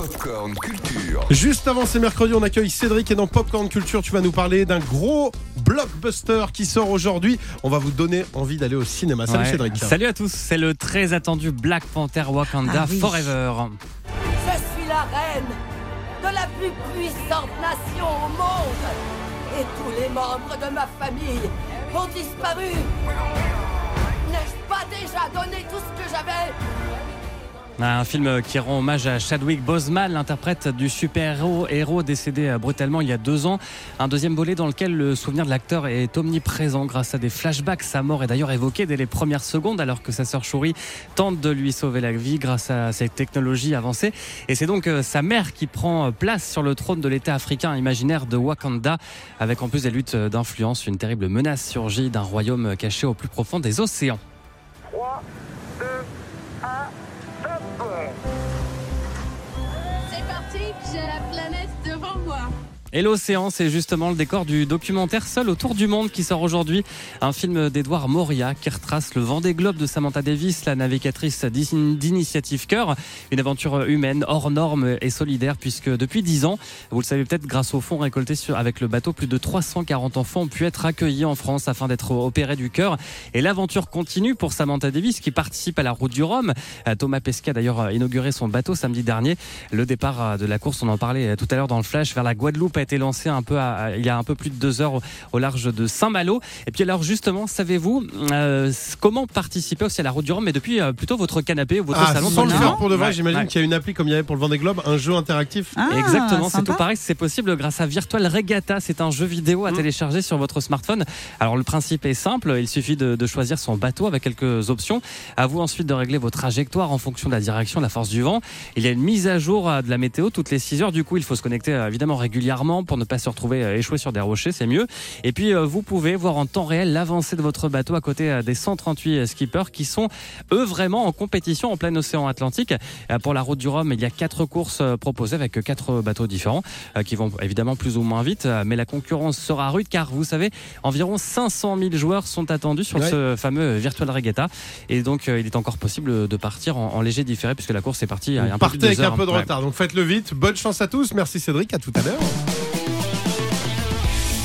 Popcorn Culture. Juste avant, c'est mercredi, on accueille Cédric et dans Popcorn Culture, tu vas nous parler d'un gros blockbuster qui sort aujourd'hui. On va vous donner envie d'aller au cinéma. Salut Ouais. Cédric. Salut à tous, c'est le très attendu Black Panther Wakanda Ah oui. Forever. Je suis la reine de la plus puissante nation au monde. Et tous les membres de ma famille ont disparu. N'ai-je pas déjà donné tout ce que j'avais? Un film qui rend hommage à Chadwick Boseman, l'interprète du super-héros héros décédé euh, brutalement il y a deux ans. Un deuxième volet dans lequel le souvenir de l'acteur est omniprésent grâce à des flashbacks. Sa mort est d'ailleurs évoquée dès les premières secondes alors que sa sœur Shuri tente de lui sauver la vie grâce à ses technologies avancées. Et c'est donc euh, sa mère qui prend euh, place sur le trône de l'État africain imaginaire de Wakanda avec en plus des luttes d'influence. Une terrible menace surgit d'un royaume caché au plus profond des océans. Planète devant moi. Et l'océan, c'est justement le décor du documentaire Seul autour du monde qui sort aujourd'hui. Un film d'Edouard Moria qui retrace le Vendée Globe de Samantha Davis, la navigatrice d'In- d'Initiative Cœur. Une aventure humaine, hors norme et solidaire puisque depuis 10 ans, vous le savez peut-être, grâce aux fonds récoltés avec le bateau, plus de 340 enfants ont pu être accueillis en France afin d'être opérés du cœur. Et l'aventure continue pour Samantha Davis qui participe à la route du Rhum. Thomas Pesquet a d'ailleurs inauguré son bateau samedi dernier. Le départ de la course, on en parlait tout à l'heure dans le flash, vers la Guadeloupe a été lancé un peu à- à- il y a un peu plus de deux heures au, au large de Saint-Malo. Et puis alors justement, savez-vous euh, comment participer aussi à la route du Rhum, mais depuis euh, plutôt votre canapé ou votre Ah, salon sans le faire pour de vrai, Ouais, j'imagine ouais. qu'il y a une appli comme il y avait pour le Vendée Globe, un jeu interactif. Ah, Exactement, c'est tout pareil, c'est possible grâce à Virtual Regatta. C'est un jeu vidéo à télécharger sur votre smartphone. Alors le principe est simple, il suffit de, de choisir son bateau avec quelques options. À vous ensuite de régler vos trajectoires en fonction de la direction, de la force du vent. Il y a une mise à jour euh, de la météo toutes les 6 heures. Du coup, il faut se connecter évidemment régulièrement pour ne pas se retrouver euh, échoué sur des rochers, c'est mieux. Et puis euh, vous pouvez voir en temps réel l'avancée de votre bateau à côté euh, des 138 skippers qui sont eux vraiment en compétition en plein océan Atlantique. Pour la route du Rhum, il y a quatre courses proposées avec quatre bateaux différents qui vont évidemment plus ou moins vite, mais la concurrence sera rude car vous savez, environ 500 000 joueurs sont attendus sur Ouais. ce fameux Virtual Regatta et donc il est encore possible de partir en, en léger différé puisque la course est partie un peu partez avec un peu de Ouais. retard, donc faites-le vite. Bonne chance à tous. Merci Cédric, à tout à l'heure.